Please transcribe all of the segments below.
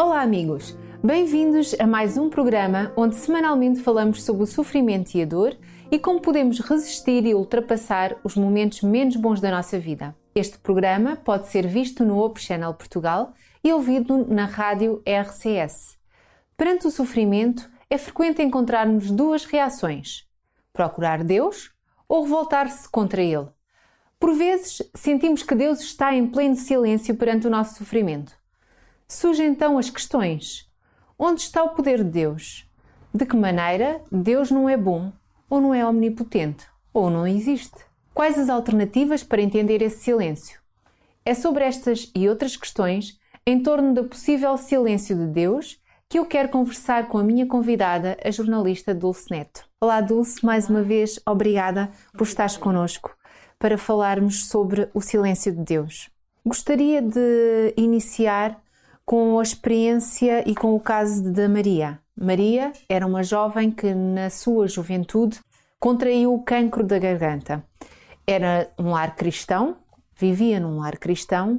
Olá, amigos! Bem-vindos a mais um programa onde semanalmente falamos sobre o sofrimento e a dor e como podemos resistir e ultrapassar os momentos menos bons da nossa vida. Este programa pode ser visto no Op Channel Portugal e ouvido na rádio RCS. Perante o sofrimento, é frequente encontrarmos duas reações: procurar Deus ou revoltar-se contra Ele. Por vezes, sentimos que Deus está em pleno silêncio perante o nosso sofrimento. Surgem então as questões: onde está o poder de Deus? De que maneira Deus não é bom, ou não é omnipotente, ou não existe? Quais as alternativas para entender esse silêncio? É sobre estas e outras questões, em torno do possível silêncio de Deus, que eu quero conversar com a minha convidada, a jornalista Dulce Neto. Olá, Dulce, mais uma vez, obrigada por estares connosco para falarmos sobre o silêncio de Deus. Gostaria de iniciar com a experiência e com o caso da Maria. Maria era uma jovem que, na sua juventude, contraiu o cancro da garganta. Era um lar cristão, vivia num lar cristão,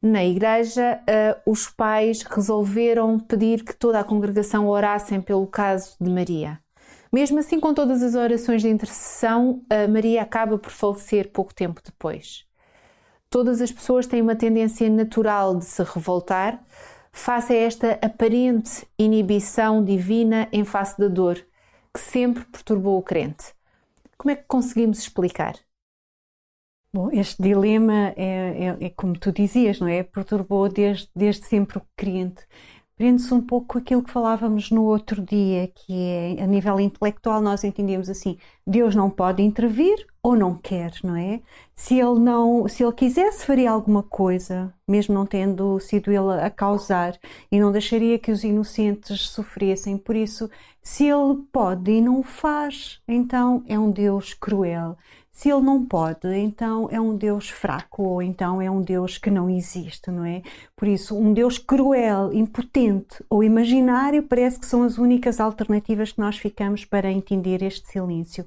na igreja, uh, os pais resolveram pedir que toda a congregação orassem pelo caso de Maria. Mesmo assim, com todas as orações de intercessão, uh, Maria acaba por falecer pouco tempo depois. Todas as pessoas têm uma tendência natural de se revoltar face a esta aparente inibição divina em face da dor que sempre perturbou o crente. Como é que conseguimos explicar? Bom, este dilema é, é, é, como tu dizias, não é? Perturbou desde, desde sempre o crente. Prende-se um pouco com aquilo que falávamos no outro dia, que é a nível intelectual nós entendemos assim: Deus não pode intervir ou não quer, não é? Se ele não, se ele quisesse faria alguma coisa, mesmo não tendo sido ele a causar, e não deixaria que os inocentes sofressem. Por isso, se ele pode e não o faz, então é um Deus cruel. Se ele não pode, então é um Deus fraco ou então é um Deus que não existe, não é? Por isso, um Deus cruel, impotente ou imaginário parece que são as únicas alternativas que nós ficamos para entender este silêncio.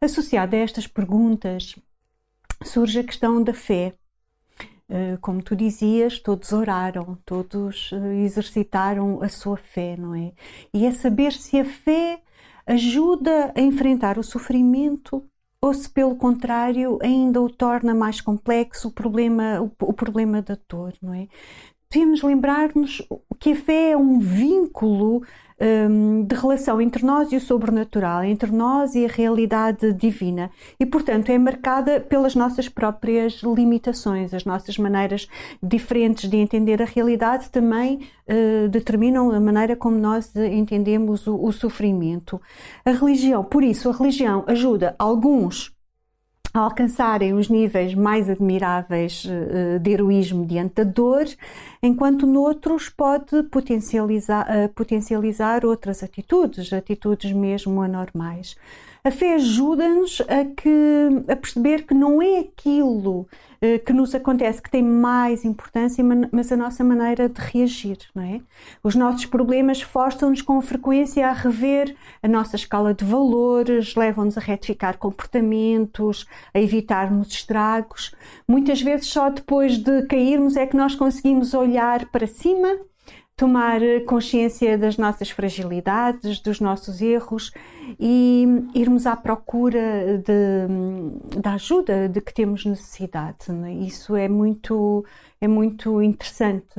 Associada a estas perguntas, surge a questão da fé. Eh, como tu dizias, todos oraram, todos eh, exercitaram a sua fé, não é? E é saber se a fé ajuda a enfrentar o sofrimento ou se pelo contrário ainda o torna mais complexo o problema, o, o problema da dor, não é? Devemos lembrar-nos que a fé é um vínculo um, de relação entre nós e o sobrenatural, entre nós e a realidade divina, e portanto é marcada pelas nossas próprias limitações, as nossas maneiras diferentes de entender a realidade também uh, determinam a maneira como nós entendemos o, o sofrimento. A religião, por isso, a religião ajuda alguns a alcançarem os níveis mais admiráveis uh, de heroísmo diante da dor, enquanto noutros pode potencializar, uh, potencializar outras atitudes, atitudes mesmo anormais. A fé ajuda-nos a, a perceber que não é aquilo eh, que nos acontece que tem mais importância, mas a nossa maneira de reagir, não é? Os nossos problemas forçam-nos com frequência a rever a nossa escala de valores, levam-nos a retificar comportamentos, a evitarmos estragos. Muitas vezes só depois de cairmos é que nós conseguimos olhar para cima tomar consciência das nossas fragilidades, dos nossos erros e irmos à procura de, da ajuda de que temos necessidade. É? Isso é muito, é muito interessante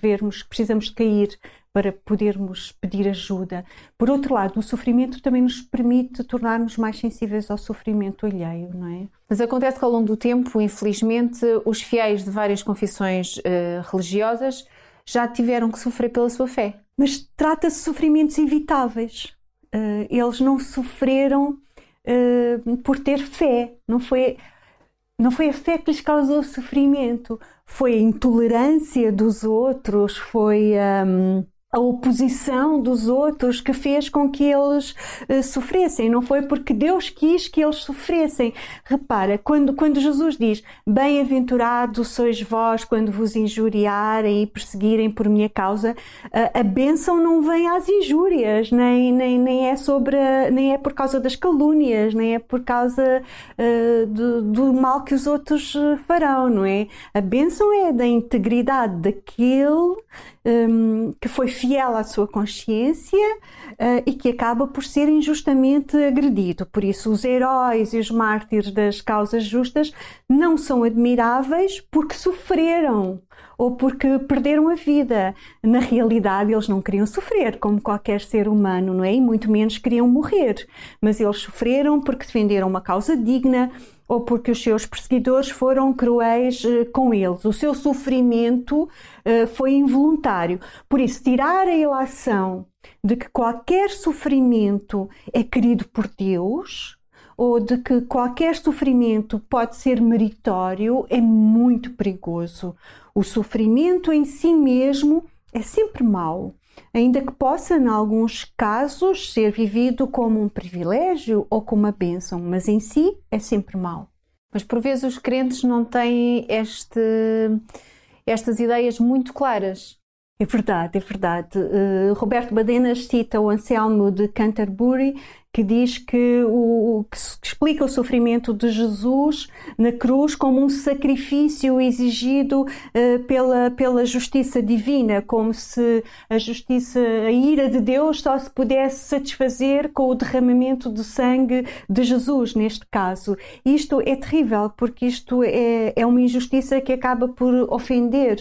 vermos que precisamos cair para podermos pedir ajuda. Por outro lado, o sofrimento também nos permite tornar-nos mais sensíveis ao sofrimento alheio, não é? Mas acontece que ao longo do tempo, infelizmente, os fiéis de várias confissões uh, religiosas já tiveram que sofrer pela sua fé. Mas trata-se de sofrimentos evitáveis. Uh, eles não sofreram uh, por ter fé. Não foi, não foi a fé que lhes causou sofrimento. Foi a intolerância dos outros, foi. Um, a oposição dos outros que fez com que eles uh, sofressem. Não foi porque Deus quis que eles sofressem. Repara, quando, quando Jesus diz: Bem-aventurados sois vós quando vos injuriarem e perseguirem por minha causa, uh, a bênção não vem às injúrias, nem, nem, nem, é sobre a, nem é por causa das calúnias, nem é por causa uh, do, do mal que os outros farão, não é? A bênção é da integridade daquele um, que foi fiel à sua consciência uh, e que acaba por ser injustamente agredido. Por isso, os heróis e os mártires das causas justas não são admiráveis porque sofreram ou porque perderam a vida. Na realidade, eles não queriam sofrer, como qualquer ser humano, não é? E muito menos queriam morrer. Mas eles sofreram porque defenderam uma causa digna ou porque os seus perseguidores foram cruéis uh, com eles. O seu sofrimento uh, foi involuntário. Por isso, tirar a ilação de que qualquer sofrimento é querido por Deus ou de que qualquer sofrimento pode ser meritório é muito perigoso. O sofrimento em si mesmo é sempre mau, ainda que possa, em alguns casos, ser vivido como um privilégio ou como uma bênção, mas em si é sempre mau. Mas por vezes os crentes não têm este, estas ideias muito claras. É verdade, é verdade. Uh, Roberto Badenas cita o Anselmo de Canterbury que diz que, o, que explica o sofrimento de Jesus na cruz como um sacrifício exigido uh, pela, pela justiça divina, como se a justiça, a ira de Deus só se pudesse satisfazer com o derramamento de sangue de Jesus, neste caso. Isto é terrível, porque isto é, é uma injustiça que acaba por ofender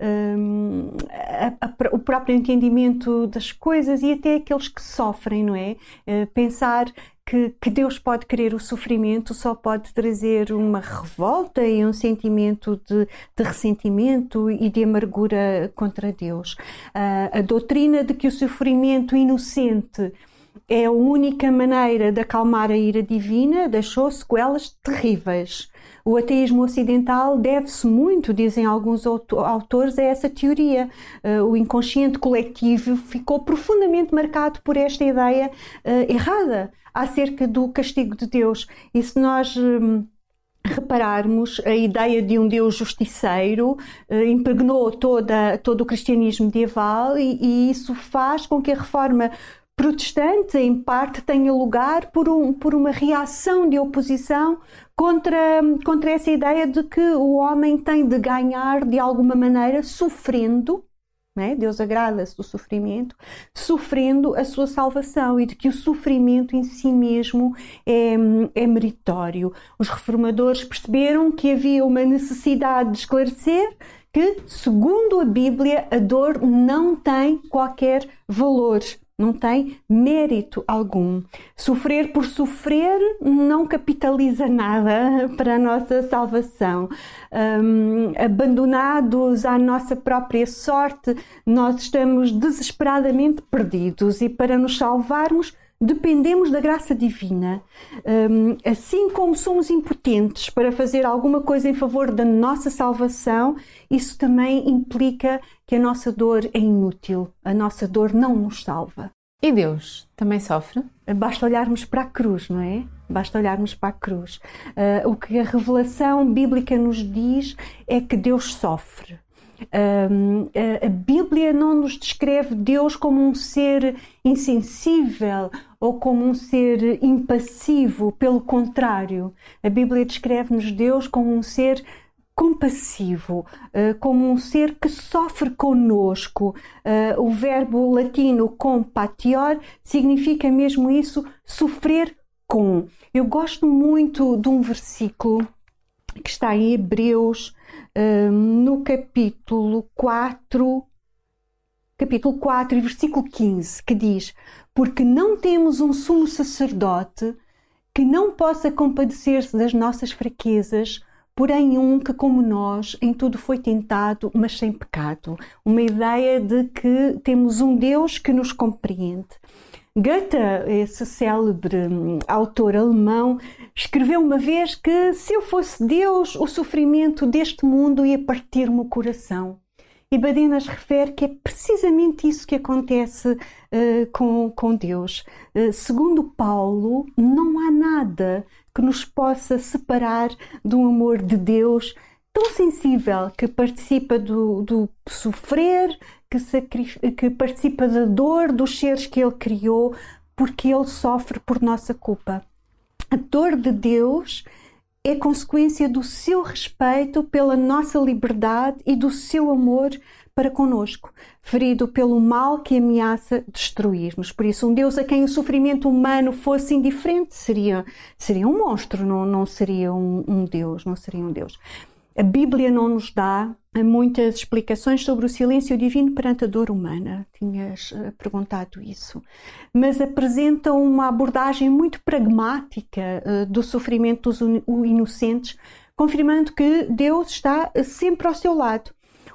um, a, a, o próprio entendimento das coisas e até aqueles que sofrem, não é? Uh, pensar que, que, Deus pode querer o sofrimento só pode trazer uma revolta e um sentimento de, de ressentimento e de amargura contra Deus. Uh, a doutrina de que o sofrimento inocente é a única maneira de acalmar a ira divina deixou sequelas terríveis. O ateísmo ocidental deve-se muito, dizem alguns autores, a essa teoria. Uh, o inconsciente coletivo ficou profundamente marcado por esta ideia uh, errada acerca do castigo de Deus. E se nós. Repararmos, a ideia de um Deus justiceiro eh, impregnou toda, todo o cristianismo medieval e, e, isso faz com que a reforma protestante, em parte, tenha lugar por, um, por uma reação de oposição contra, contra essa ideia de que o homem tem de ganhar de alguma maneira sofrendo. Né? Deus agrada-se do sofrimento, sofrendo a sua salvação e de que o sofrimento em si mesmo é, é meritório. Os reformadores perceberam que havia uma necessidade de esclarecer que, segundo a Bíblia, a dor não tem qualquer valor não tem mérito algum. Sofrer por sofrer não capitaliza nada para a nossa salvação. Um, abandonados à nossa própria sorte, nós estamos desesperadamente perdidos e para nos salvarmos dependemos da graça divina. Um, assim como somos impotentes para fazer alguma coisa em favor da nossa salvação, isso também implica que a nossa dor é inútil, a nossa dor não nos salva. E Deus também sofre? Basta olharmos para a cruz, não é? Basta olharmos para a cruz. Uh, o que a revelação bíblica nos diz é que Deus sofre. A Bíblia não nos descreve Deus como um ser insensível ou como um ser impassivo, pelo contrário, a Bíblia descreve-nos Deus como um ser compassivo, uh, como um ser que sofre conosco. Uh, o verbo latino compatior significa mesmo isso, sofrer com. Eu gosto muito de um versículo que está em Hebreus, no capítulo 4, capítulo 4 e versículo 15, que diz: Porque não temos um sumo sacerdote que não possa compadecer-se das nossas fraquezas, porém um que, como nós, em tudo foi tentado, mas sem pecado. Uma ideia de que temos um Deus que nos compreende. Goethe, esse célebre hum, autor alemão, escreveu uma vez que se eu fosse Deus, o sofrimento deste mundo ia partir-me o coração. E Badenas refere que é precisamente isso que acontece uh, com, com Deus. Uh, segundo Paulo, não há nada que nos possa separar do amor de Deus tão sensível que participa do, do sofrer, que, que participa da dor dos seres que ele criou, porque ele sofre por nossa culpa. A dor de Deus é consequência do seu respeito pela nossa liberdade e do seu amor para conosco, ferido pelo mal que ameaça destruir-nos. Por isso, um Deus a quem o sofrimento humano fosse indiferente seria, seria um monstro, não, não seria um, um Deus, não seria um Deus. A Bíblia não nos dá muitas explicações sobre o silêncio divino perante a dor humana. Tinhas eh, perguntado isso. Mas apresenta uma abordagem muito pragmática uh, do sofrimento dos inocentes, confirmando que Deus está sempre ao seu lado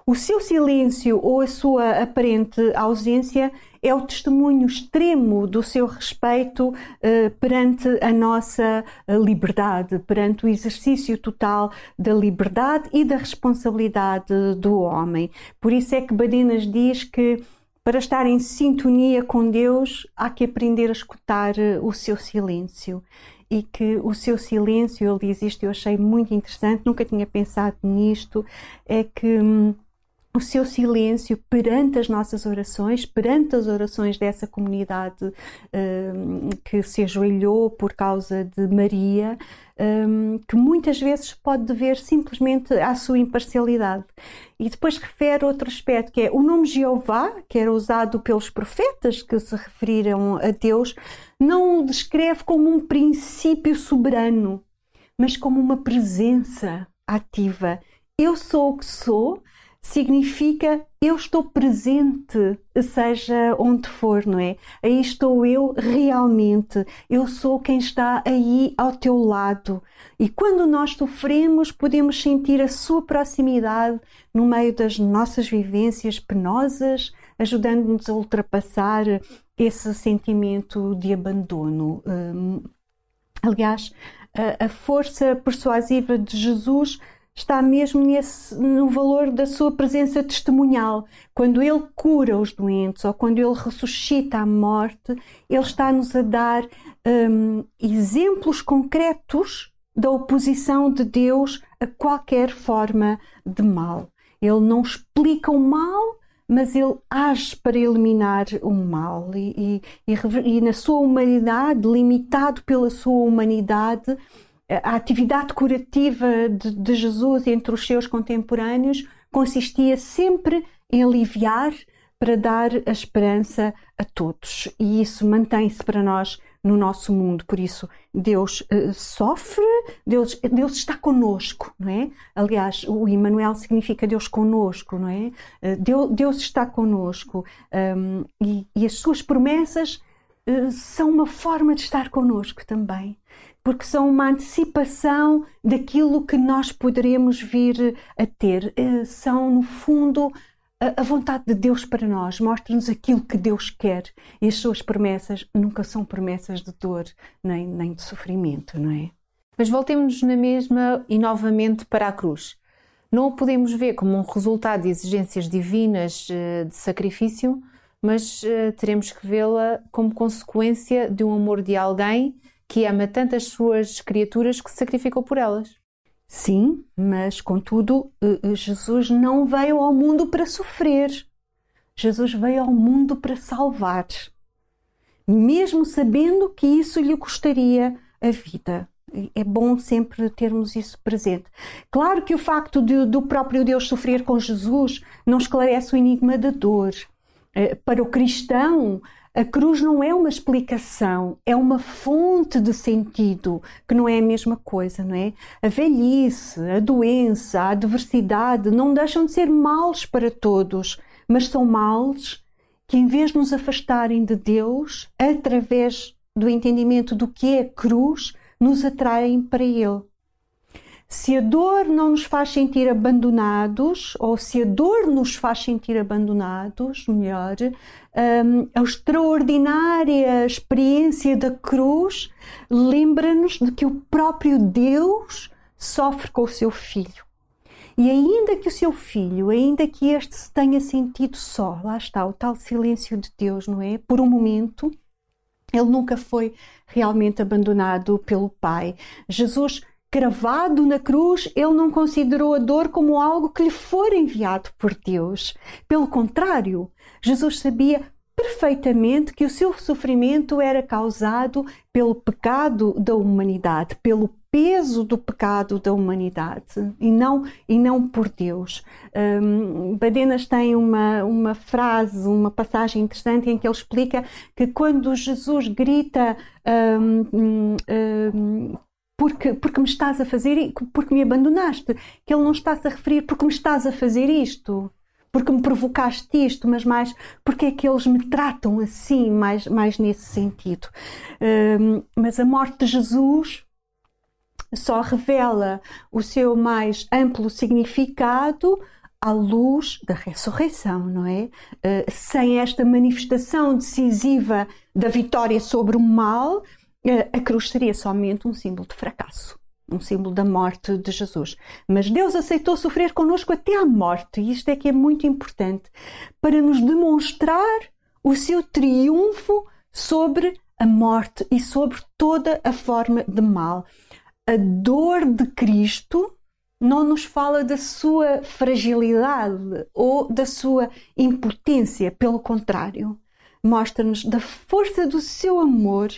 o seu silêncio ou a sua aparente ausência é o testemunho extremo do seu respeito uh, perante a nossa eh, liberdade, perante o exercício total da liberdade e da responsabilidade do homem. Por isso é que Badenas diz que para estar em sintonia com Deus há que aprender a escutar eh, o seu silêncio e que o seu silêncio, ele diz isto, eu achei muito interessante, nunca tinha pensado nisto, é que hum, o seu silêncio perante as nossas orações, perante as orações dessa comunidade um, que se ajoelhou por causa de Maria, um, que muitas vezes pode dever simplesmente à sua imparcialidade. E depois refere outro aspecto, que é o nome Jeová, que era usado pelos profetas que se referiram a Deus, não o descreve como um princípio soberano, mas como uma presença ativa. Eu sou o que sou, significa eu estou presente, seja onde for, não é? Aí estou eu realmente. Eu sou quem está aí ao teu lado. E quando nós sofremos, podemos sentir a sua proximidade no meio das nossas vivências penosas, ajudando-nos a ultrapassar esse sentimento de abandono. Hum, aliás, a, a força persuasiva de Jesus está mesmo nesse, no valor da sua presença testemunhal. Quando Ele cura os doentes ou quando Ele ressuscita a morte, Ele está-nos a dar um, exemplos concretos da oposição de Deus a qualquer forma de mal. Ele não explica o mal, mas ele age para eliminar o mal e, e, e, e na sua humanidade, limitado pela sua humanidade, a atividade curativa de, de, Jesus entre os seus contemporâneos consistia sempre em aliviar para dar a esperança a todos. E isso mantém-se para nós no nosso mundo. Por isso, Deus uh, sofre, Deus, Deus está conosco, não é? Aliás, o Emmanuel significa Deus conosco, não é? Uh, Deus, Deus, está conosco um, e, e, as suas promessas uh, são uma forma de estar conosco também porque são uma antecipação daquilo que nós poderemos vir a ter. Eh, são, no fundo, a vontade de Deus para nós, mostra-nos aquilo que Deus quer. E as suas promessas nunca são promessas de dor nem, nem de sofrimento, não é? Mas voltemos na mesma e novamente para a cruz. Não o podemos ver como um resultado de exigências divinas eh, de sacrifício, mas eh, teremos que vê-la como consequência de um amor de alguém que ama tantas suas criaturas que se sacrificou por elas. Sim, mas contudo, eh, eh, Jesus não veio ao mundo para sofrer. Jesus veio ao mundo para salvar, mesmo sabendo que isso lhe custaria a vida. É bom sempre termos isso presente. Claro que o facto de, do próprio Deus sofrer com Jesus não esclarece o enigma da dor. Eh, para o cristão, a cruz não é uma explicação, é uma fonte de sentido, que não é a mesma coisa, não é? A velhice, a doença, a adversidade não deixam de ser males para todos, mas são males que, em vez de nos afastarem de Deus, através do entendimento do que é cruz, nos atraem para Ele. Se a dor não nos faz sentir abandonados, ou se a dor nos faz sentir abandonados, melhor, um, a extraordinária experiência da cruz lembra-nos de que o próprio Deus sofre com o seu filho. E ainda que o seu filho, ainda que este se tenha sentido só, lá está o tal silêncio de Deus, não é? Por um momento, ele nunca foi realmente abandonado pelo Pai. Jesus cravado na cruz, ele não considerou a dor como algo que lhe for enviado por Deus. Pelo contrário, Jesus sabia perfeitamente que o seu sofrimento era causado pelo pecado da humanidade, pelo peso do pecado da humanidade e não, e não por Deus. Um, Badenas tem uma, uma frase, uma passagem interessante em que ele explica que quando Jesus grita um, um, porque, porque me estás a fazer, porque me abandonaste, que ele não está-se a referir porque me estás a fazer isto, porque me provocaste isto, mas mais porque é que eles me tratam assim, mais, mais nesse sentido. Um, mas a morte de Jesus só revela o seu mais amplo significado à luz da ressurreição, não é? Uh, sem esta manifestação decisiva da vitória sobre o mal, a cruz seria somente um símbolo de fracasso, um símbolo da morte de Jesus. Mas Deus aceitou sofrer conosco até à morte, e isto é que é muito importante, para nos demonstrar o seu triunfo sobre a morte e sobre toda a forma de mal a dor de Cristo não nos fala da sua fragilidade ou da sua impotência, pelo contrário, mostra-nos da força do seu amor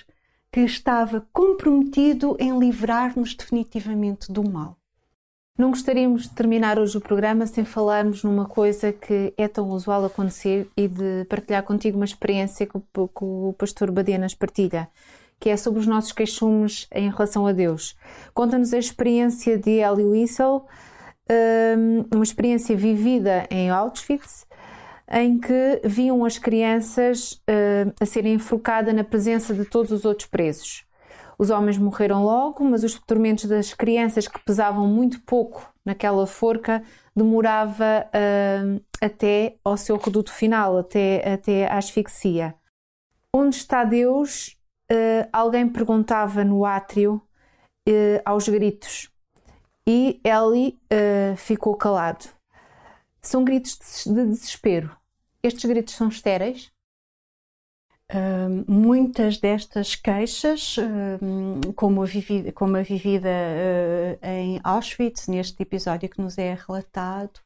que estava comprometido em livrar-nos definitivamente do mal. Não gostaríamos de terminar hoje o programa sem falarmos numa coisa que é tão usual acontecer e de partilhar contigo uma experiência que o pastor Badenas partilha que é sobre os nossos queixumes em relação a Deus. Conta-nos a experiência de Elie Wiesel, hum, uma experiência vivida em Auschwitz, em que viam as crianças hum, a serem enforcadas na presença de todos os outros presos. Os homens morreram logo, mas os tormentos das crianças que pesavam muito pouco naquela forca demorava uh, até ao seu reduto final, até, até a asfixia. Onde está Deus uh, alguém perguntava no átrio uh, aos gritos e Ellie uh, ficou calado. São gritos de desespero. Estes gritos são estéreis? Uh, muitas destas queixas, uh, como, a vivida, como a vivida uh, em Auschwitz, neste episódio que nos é relatado,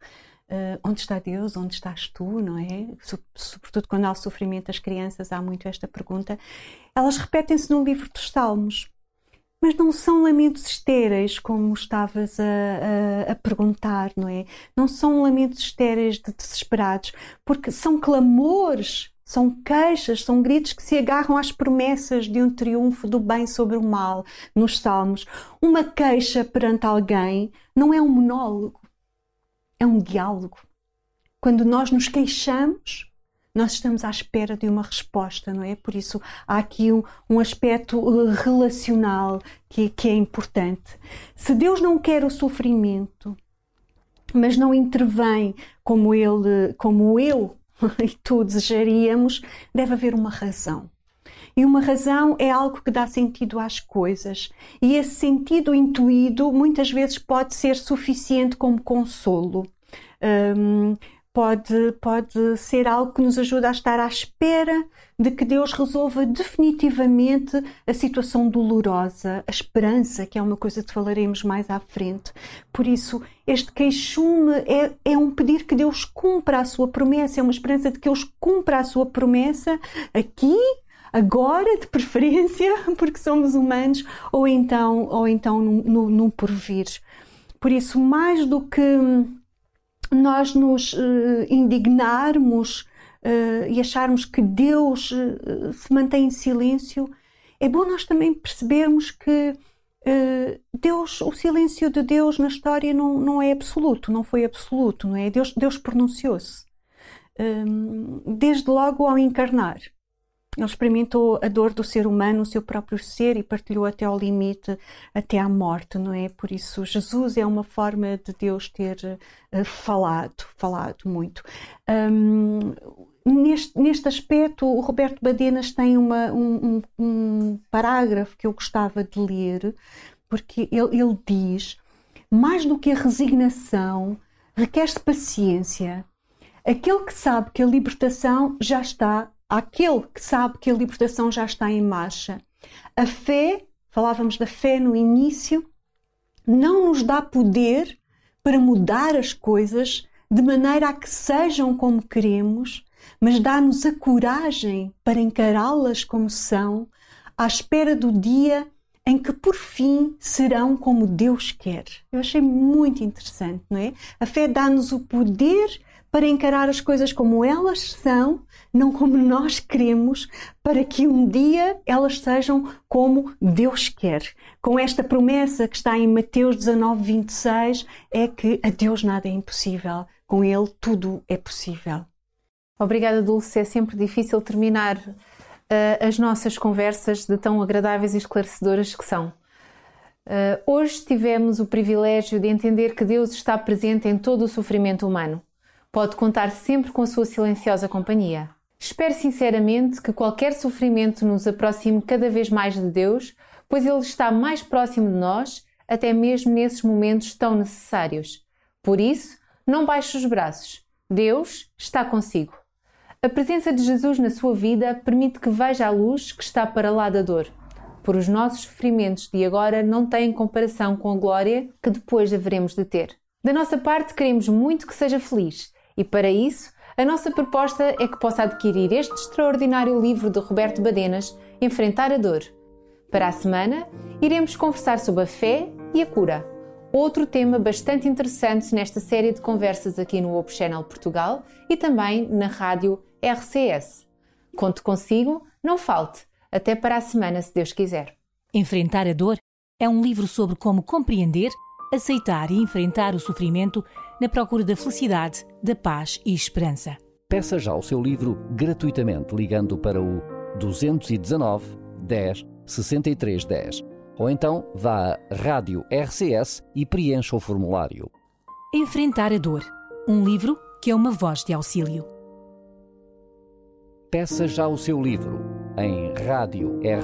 Uh, onde está Deus? Onde estás tu? Não é? Sobretudo quando há o sofrimento das crianças, há muito esta pergunta. Elas repetem-se no livro dos Salmos, mas não são lamentos estéreis, como estavas a, a, a, perguntar, não é? Não são lamentos estéreis de desesperados, porque são clamores, são queixas, são gritos que se agarram às promessas de um triunfo do bem sobre o mal nos Salmos. Uma queixa perante alguém não é um monólogo é um diálogo. Quando nós nos queixamos, nós estamos à espera de uma resposta, não é? Por isso há aqui um, um aspecto uh, relacional que, que é importante. Se Deus não quer o sofrimento, mas não intervém como ele, como eu e tu desejaríamos, deve haver uma razão. E uma razão é algo que dá sentido às coisas. E esse sentido intuído muitas vezes pode ser suficiente como consolo. Um, pode, pode ser algo que nos ajuda a estar à espera de que Deus resolva definitivamente a situação dolorosa, a esperança, que é uma coisa que falaremos mais à frente. Por isso, este queixume é, é um pedir que Deus cumpra a sua promessa, é uma esperança de que Deus cumpra a sua promessa aqui agora, de preferência, porque somos humanos, ou então, ou então no, no, no porvir. Por isso, mais do que nós nos uh, indignarmos uh, e acharmos que Deus uh, se mantém em silêncio, é bom nós também percebermos que Deus, o silêncio de Deus na história não, não é absoluto, não foi absoluto, não é? Deus, Deus pronunciou-se. Um, desde logo ao encarnar. Ele experimentou a dor do ser humano, o seu próprio ser, e partilhou até ao limite, até à morte, não é? Por isso, Jesus é uma forma de Deus ter uh, falado, falado muito. Um, neste, neste aspecto, o Roberto Badenas tem uma, um, um, um, parágrafo que eu gostava de ler, porque ele, ele diz: mais do que a resignação, requer-se paciência. Aquele que sabe que a libertação já está àquele que sabe que a libertação já está em marcha. A fé, falávamos da fé no início, não nos dá poder para mudar as coisas de maneira a que sejam como queremos, mas dá-nos a coragem para encará-las como são, à espera do dia em que por fim serão como Deus quer. Eu achei muito interessante, não é? A fé dá-nos o poder para encarar as coisas como elas são, não como nós queremos, para que um dia elas sejam como Deus quer. Com esta promessa que está em Mateus 19, 26, é que a Deus nada é impossível, com Ele tudo é possível. Obrigada, Dulce. É sempre difícil terminar uh, as nossas conversas de tão agradáveis e esclarecedoras que são. Uh, hoje tivemos o privilégio de entender que Deus está presente em todo o sofrimento humano pode contar sempre com a sua silenciosa companhia. Espero sinceramente que qualquer sofrimento nos aproxime cada vez mais de Deus, pois Ele está mais próximo de nós, até mesmo nesses momentos tão necessários. Por isso, não baixe os braços. Deus está consigo. A presença de Jesus na sua vida permite que veja a luz que está para lá da dor. Por os nossos sofrimentos de agora não têm comparação com a glória que depois haveremos de ter. Da nossa parte, queremos muito que seja feliz e para isso, a nossa proposta é que possa adquirir este extraordinário livro de Roberto Badenas, Enfrentar a Dor. Para a semana, iremos conversar sobre a fé e a cura. Outro tema bastante interessante nesta série de conversas aqui no Hope Channel Portugal e também na rádio RCS. Conto consigo, não falte. Até para a semana, se Deus quiser. Enfrentar a Dor é um livro sobre como compreender, aceitar e enfrentar o sofrimento na procura da felicidade, da paz e esperança. Peça já o seu livro gratuitamente ligando para o 219 10 63 10 ou então vá à Rádio RCS e preencha o formulário. Enfrentar a Dor, um livro que é uma voz de auxílio. Peça já o seu livro em radiorcs.pt.